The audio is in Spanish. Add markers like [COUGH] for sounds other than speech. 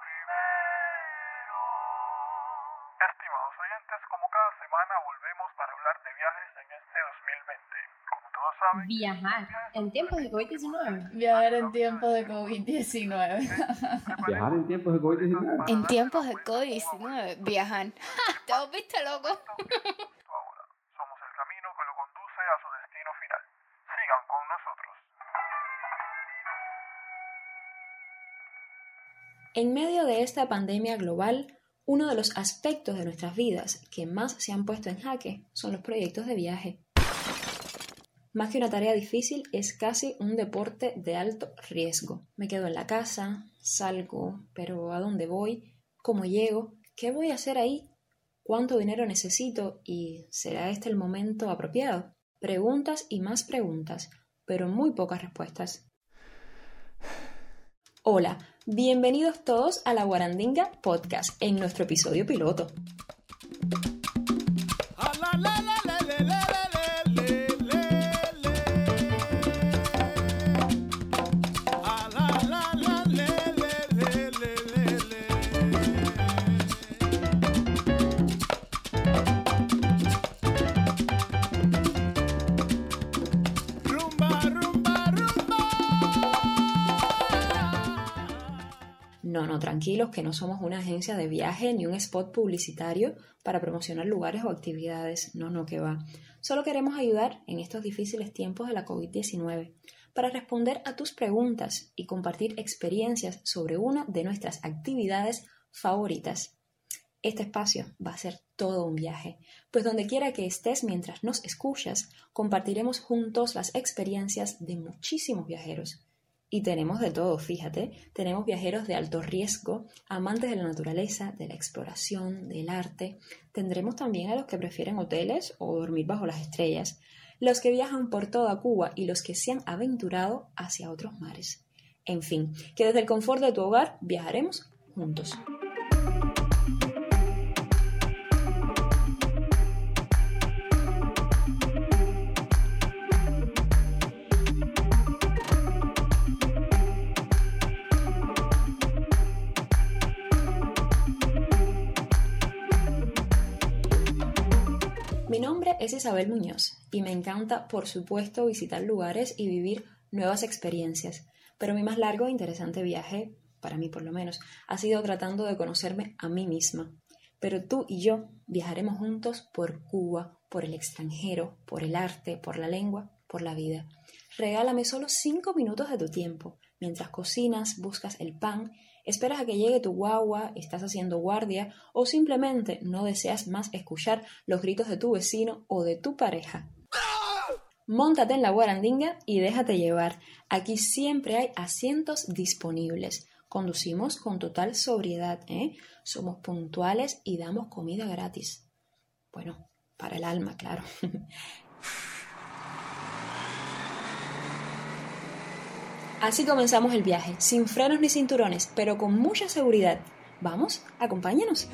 primero. Estimados oyentes, como cada semana volvemos para hablar de viajes en este 2020. Como todos saben, Viajar en tiempos de COVID-19. Viajar en tiempos de COVID-19. Viajar en tiempos de COVID-19. En tiempos de COVID-19. Viajar. [LAUGHS] ¿Te has visto, loco? [LAUGHS] En medio de esta pandemia global, uno de los aspectos de nuestras vidas que más se han puesto en jaque son los proyectos de viaje. Más que una tarea difícil, es casi un deporte de alto riesgo. Me quedo en la casa, salgo, pero ¿a dónde voy? ¿Cómo llego? ¿Qué voy a hacer ahí? ¿Cuánto dinero necesito? ¿Y será este el momento apropiado? Preguntas y más preguntas, pero muy pocas respuestas. Hola, bienvenidos todos a la Guarandinga Podcast en nuestro episodio piloto. No, no, tranquilos, que no somos una agencia de viaje ni un spot publicitario para promocionar lugares o actividades. No, no, que va. Solo queremos ayudar en estos difíciles tiempos de la COVID-19 para responder a tus preguntas y compartir experiencias sobre una de nuestras actividades favoritas. Este espacio va a ser todo un viaje, pues donde quiera que estés mientras nos escuchas, compartiremos juntos las experiencias de muchísimos viajeros. Y tenemos de todo, fíjate, tenemos viajeros de alto riesgo, amantes de la naturaleza, de la exploración, del arte. Tendremos también a los que prefieren hoteles o dormir bajo las estrellas, los que viajan por toda Cuba y los que se han aventurado hacia otros mares. En fin, que desde el confort de tu hogar viajaremos juntos. Mi nombre es Isabel Muñoz y me encanta, por supuesto, visitar lugares y vivir nuevas experiencias. Pero mi más largo e interesante viaje, para mí por lo menos, ha sido tratando de conocerme a mí misma. Pero tú y yo viajaremos juntos por Cuba, por el extranjero, por el arte, por la lengua, por la vida. Regálame solo cinco minutos de tu tiempo, mientras cocinas, buscas el pan esperas a que llegue tu guagua, estás haciendo guardia o simplemente no deseas más escuchar los gritos de tu vecino o de tu pareja. Móntate en la guarandinga y déjate llevar. Aquí siempre hay asientos disponibles. Conducimos con total sobriedad, ¿eh? Somos puntuales y damos comida gratis. Bueno, para el alma, claro. [LAUGHS] Así comenzamos el viaje, sin frenos ni cinturones, pero con mucha seguridad. Vamos, acompáñanos.